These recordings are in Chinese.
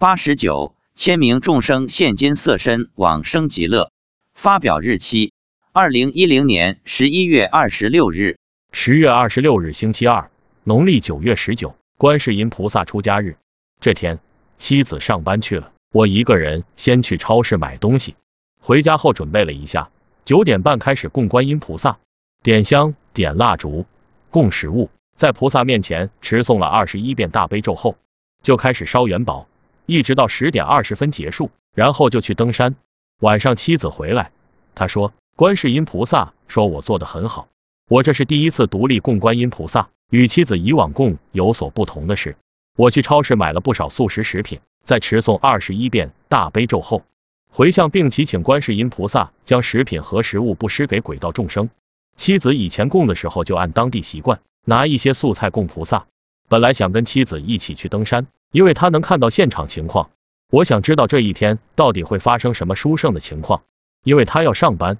八十九，签名众生现今色身往生极乐。发表日期：二零一零年十一月二十六日。十月二十六日，星期二，农历九月十九，观世音菩萨出家日。这天，妻子上班去了，我一个人先去超市买东西。回家后准备了一下，九点半开始供观音菩萨，点香、点蜡烛、供食物，在菩萨面前持诵了二十一遍大悲咒后，就开始烧元宝，一直到十点二十分结束，然后就去登山。晚上妻子回来，她说观世音菩萨说我做的很好，我这是第一次独立供观音菩萨，与妻子以往供有所不同的是。我去超市买了不少素食食品，在持诵二十一遍大悲咒后，回向并祈请观世音菩萨将食品和食物布施给鬼道众生。妻子以前供的时候就按当地习惯拿一些素菜供菩萨。本来想跟妻子一起去登山，因为他能看到现场情况。我想知道这一天到底会发生什么殊胜的情况，因为他要上班，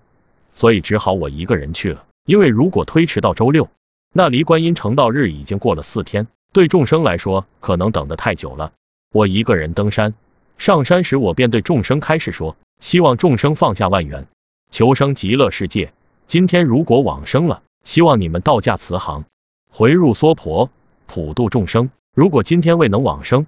所以只好我一个人去了。因为如果推迟到周六，那离观音成道日已经过了四天。对众生来说，可能等得太久了。我一个人登山，上山时我便对众生开示说，希望众生放下万缘，求生极乐世界。今天如果往生了，希望你们道驾慈航，回入娑婆，普度众生。如果今天未能往生，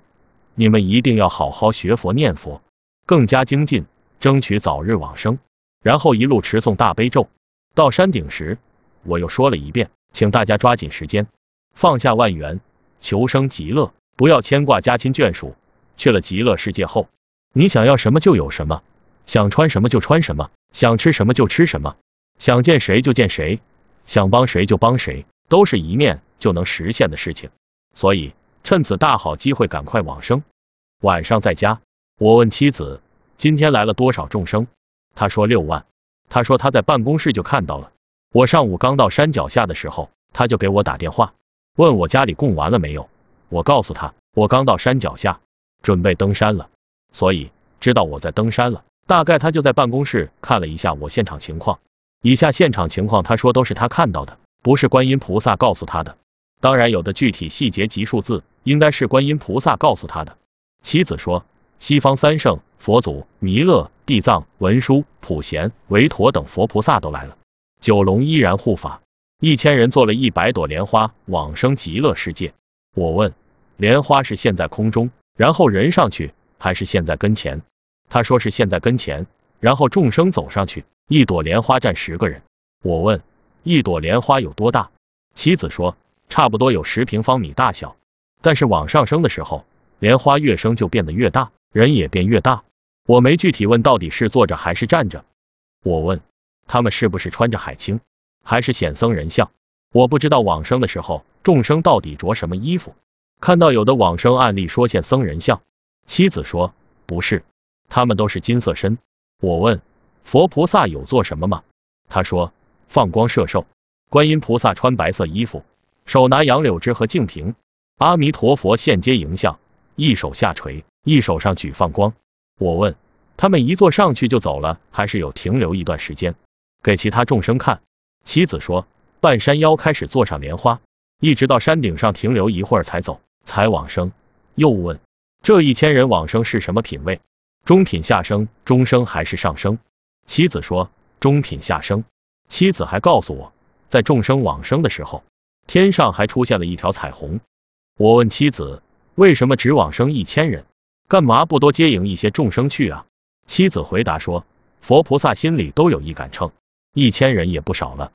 你们一定要好好学佛念佛，更加精进，争取早日往生。然后一路持诵大悲咒。到山顶时，我又说了一遍，请大家抓紧时间，放下万缘。求生极乐，不要牵挂家亲眷属。去了极乐世界后，你想要什么就有什么，想穿什么就穿什么，想吃什么就吃什么，想见谁就见谁，想帮谁就帮谁，都是一面就能实现的事情。所以趁此大好机会，赶快往生。晚上在家，我问妻子今天来了多少众生，她说六万。她说她在办公室就看到了。我上午刚到山脚下的时候，她就给我打电话。问我家里供完了没有？我告诉他，我刚到山脚下，准备登山了，所以知道我在登山了。大概他就在办公室看了一下我现场情况。以下现场情况，他说都是他看到的，不是观音菩萨告诉他的。当然，有的具体细节及数字，应该是观音菩萨告诉他的。妻子说，西方三圣佛祖弥勒、地藏、文殊、普贤、韦陀等佛菩萨都来了，九龙依然护法。一千人做了一百朵莲花往生极乐世界。我问，莲花是现在空中，然后人上去，还是现在跟前？他说是现在跟前，然后众生走上去，一朵莲花站十个人。我问，一朵莲花有多大？妻子说，差不多有十平方米大小。但是往上升的时候，莲花越升就变得越大，人也变越大。我没具体问到底是坐着还是站着。我问，他们是不是穿着海青？还是显僧人像，我不知道往生的时候众生到底着什么衣服。看到有的往生案例说现僧人像，妻子说不是，他们都是金色身。我问佛菩萨有做什么吗？他说放光摄受。观音菩萨穿白色衣服，手拿杨柳枝和净瓶。阿弥陀佛现接迎像，一手下垂，一手上举放光。我问他们一坐上去就走了，还是有停留一段时间给其他众生看？妻子说，半山腰开始坐上莲花，一直到山顶上停留一会儿才走，才往生。又问，这一千人往生是什么品位？中品下生、中生还是上生？妻子说，中品下生。妻子还告诉我，在众生往生的时候，天上还出现了一条彩虹。我问妻子，为什么只往生一千人？干嘛不多接引一些众生去啊？妻子回答说，佛菩萨心里都有一杆秤。一千人也不少了，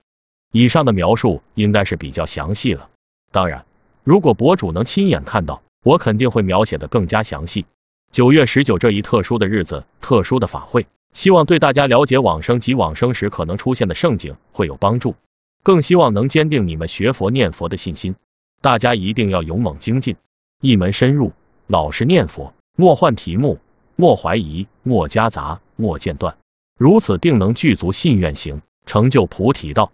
以上的描述应该是比较详细了。当然，如果博主能亲眼看到，我肯定会描写的更加详细。九月十九这一特殊的日子，特殊的法会，希望对大家了解往生及往生时可能出现的盛景会有帮助，更希望能坚定你们学佛念佛的信心。大家一定要勇猛精进，一门深入，老实念佛，莫换题目，莫怀疑，莫夹杂，莫间断。如此定能具足信愿行，成就菩提道。